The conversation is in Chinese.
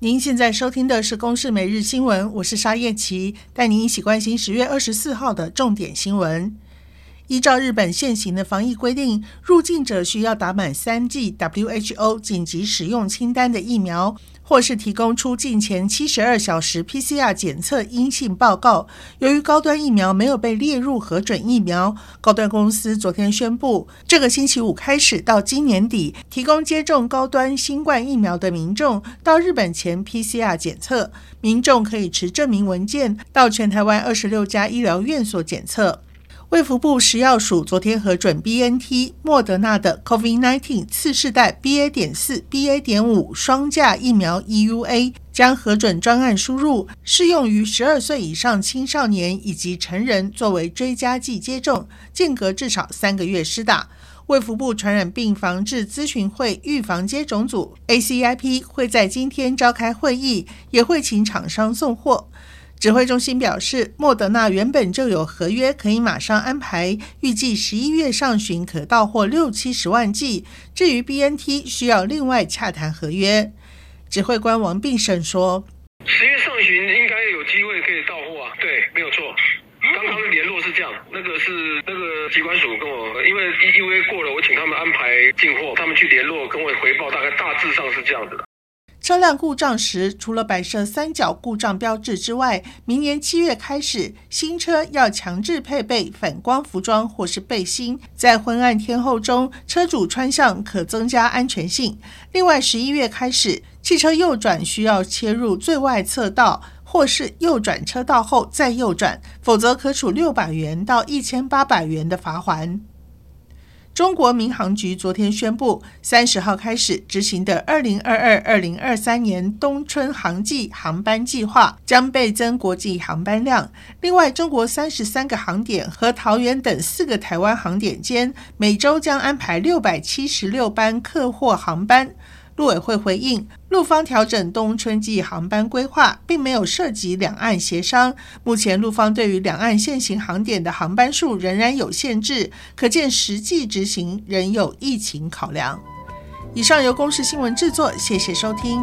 您现在收听的是《公视每日新闻》，我是沙燕琪，带您一起关心十月二十四号的重点新闻。依照日本现行的防疫规定，入境者需要打满三剂 WHO 紧急使用清单的疫苗，或是提供出境前七十二小时 PCR 检测阴性报告。由于高端疫苗没有被列入核准疫苗，高端公司昨天宣布，这个星期五开始到今年底，提供接种高端新冠疫苗的民众到日本前 PCR 检测。民众可以持证明文件到全台湾二十六家医疗院所检测。卫福部食药署昨天核准 BNT 莫德纳的 COVID-19 次世代 BA. 点四 BA. 点五双价疫苗 EUA，将核准专案输入，适用于十二岁以上青少年以及成人，作为追加剂接种，间隔至少三个月施打。卫福部传染病防治咨询会预防接种组 ACIP 会在今天召开会议，也会请厂商送货。指挥中心表示，莫德纳原本就有合约，可以马上安排，预计十一月上旬可到货六七十万剂。至于 BNT，需要另外洽谈合约。指挥官王必胜说：“十月上旬应该有机会可以到货啊，对，没有错。刚刚联络是这样，那个是那个机关署跟我，因为 EUA 过了，我请他们安排进货，他们去联络跟我回报，大概大致上是这样子的。”车辆故障时，除了摆设三角故障标志之外，明年七月开始，新车要强制配备反光服装或是背心，在昏暗天候中，车主穿上可增加安全性。另外，十一月开始，汽车右转需要切入最外侧道，或是右转车道后再右转，否则可处六百元到一千八百元的罚锾。中国民航局昨天宣布，三十号开始执行的二零二二、二零二三年冬春航季航班计划将倍增国际航班量。另外，中国三十三个航点和桃园等四个台湾航点间，每周将安排六百七十六班客货航班。陆委会回应，陆方调整冬春季航班规划，并没有涉及两岸协商。目前陆方对于两岸现行航点的航班数仍然有限制，可见实际执行仍有疫情考量。以上由公视新闻制作，谢谢收听。